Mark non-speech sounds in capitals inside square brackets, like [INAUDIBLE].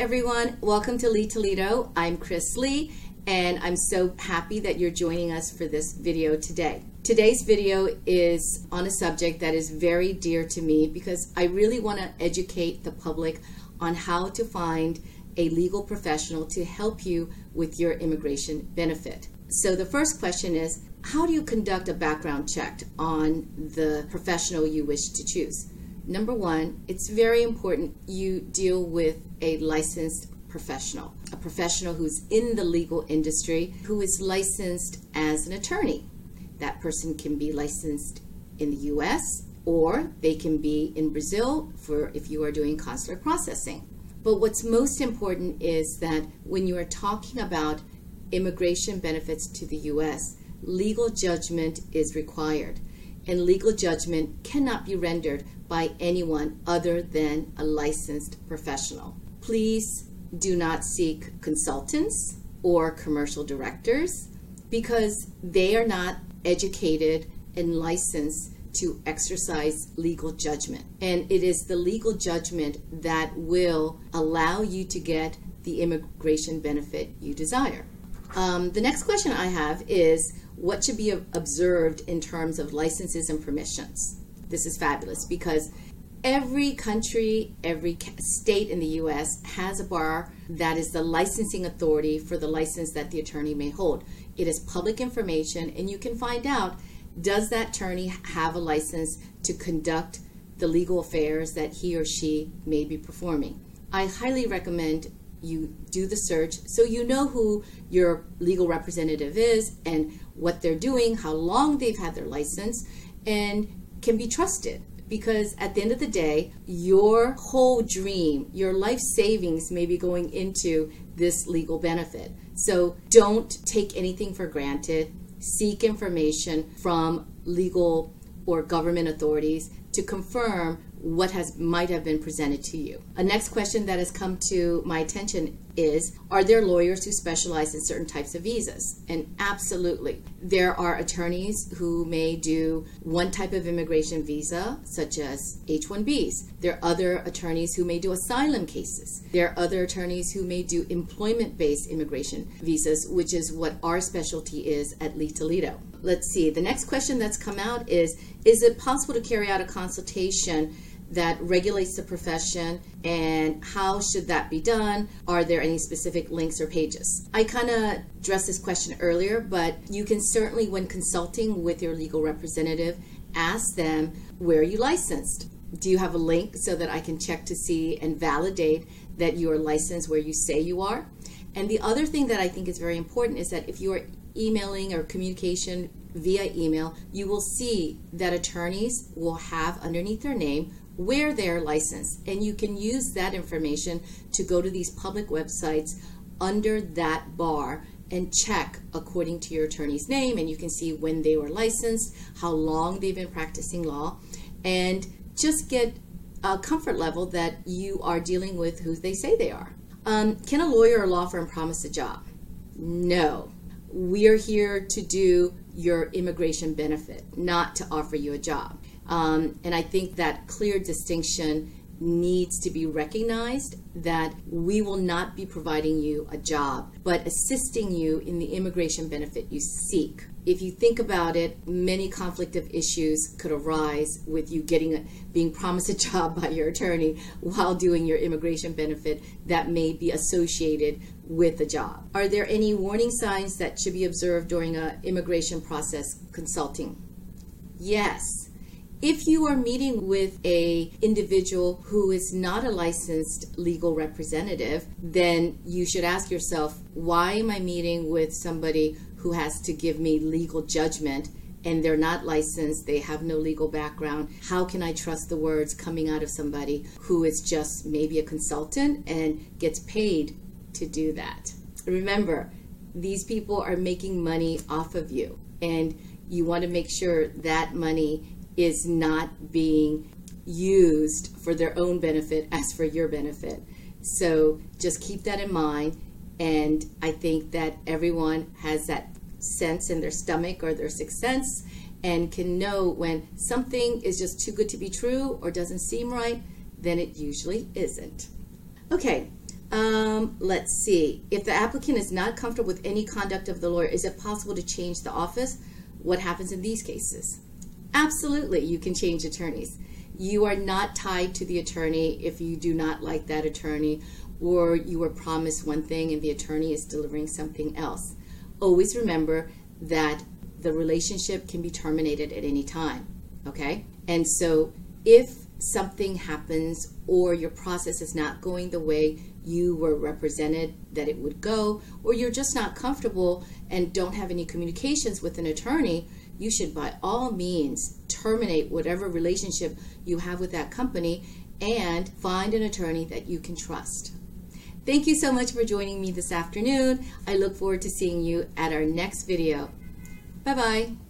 everyone. Welcome to Lee Toledo. I'm Kris Lee, and I'm so happy that you're joining us for this video today. Today's video is on a subject that is very dear to me because I really want to educate the public on how to find a legal professional to help you with your immigration benefit. So, the first question is How do you conduct a background check on the professional you wish to choose? Number one, it's very important you deal with a licensed professional, a professional who's in the legal industry, who is licensed as an attorney. That person can be licensed in the US or they can be in Brazil for if you are doing consular processing. But what's most important is that when you are talking about immigration benefits to the US, legal judgment is required. And legal judgment cannot be rendered by anyone other than a licensed professional. Please do not seek consultants or commercial directors because they are not educated and licensed to exercise legal judgment. And it is the legal judgment that will allow you to get the immigration benefit you desire. Um, the next question I have is what should be observed in terms of licenses and permissions? This is fabulous because every country, every state in the US has a bar that is the licensing authority for the license that the attorney may hold. It is public information, and you can find out does that attorney have a license to conduct the legal affairs that he or she may be performing? I highly recommend you do the search so you know who your legal representative is and what they're doing, how long they've had their license, and can be trusted. Because at the end of the day, your whole dream, your life savings may be going into this legal benefit. So don't take anything for granted seek information from legal or government authorities to confirm what has might have been presented to you. A next question that has come to my attention is are there lawyers who specialize in certain types of visas? And absolutely. There are attorneys who may do one type of immigration visa such as H1Bs. There are other attorneys who may do asylum cases. There are other attorneys who may do employment-based immigration visas, which is what our specialty is at Lee Toledo. Let's see. The next question that's come out is is it possible to carry out a consultation that regulates the profession and how should that be done? Are there any specific links or pages? I kind of addressed this question earlier, but you can certainly, when consulting with your legal representative, ask them where are you licensed? Do you have a link so that I can check to see and validate that you are licensed where you say you are? And the other thing that I think is very important is that if you are emailing or communication via email, you will see that attorneys will have underneath their name where they're licensed. And you can use that information to go to these public websites under that bar and check according to your attorney's name. And you can see when they were licensed, how long they've been practicing law, and just get a comfort level that you are dealing with who they say they are. Um, can a lawyer or law firm promise a job? No. We are here to do your immigration benefit, not to offer you a job. Um, and I think that clear distinction needs to be recognized that we will not be providing you a job, but assisting you in the immigration benefit you seek. If you think about it, many conflict of issues could arise with you getting a, being promised a [LAUGHS] job by your attorney while doing your immigration benefit that may be associated with the job. Are there any warning signs that should be observed during a immigration process consulting? Yes if you are meeting with a individual who is not a licensed legal representative, then you should ask yourself, why am I meeting with somebody who has to give me legal judgment and they're not licensed, they have no legal background. How can I trust the words coming out of somebody who is just maybe a consultant and gets paid to do that? Remember, these people are making money off of you, and you want to make sure that money is not being used for their own benefit as for your benefit. So just keep that in mind. And I think that everyone has that sense in their stomach or their sixth sense and can know when something is just too good to be true or doesn't seem right, then it usually isn't. Okay, Um, let's see. If the applicant is not comfortable with any conduct of the lawyer, is it possible to change the office? What happens in these cases? Absolutely, you can change attorneys. You are not tied to the attorney if you do not like that attorney or you were promised one thing and the attorney is delivering something else. Always remember that the relationship can be terminated at any time, okay? And so if something happens or your process is not going the way you were represented that it would go, or you're just not comfortable and don't have any communications with an attorney, you should by all means terminate whatever relationship you have with that company and find an attorney that you can trust. Thank you so much for joining me this afternoon. I look forward to seeing you at our next video. Bye bye.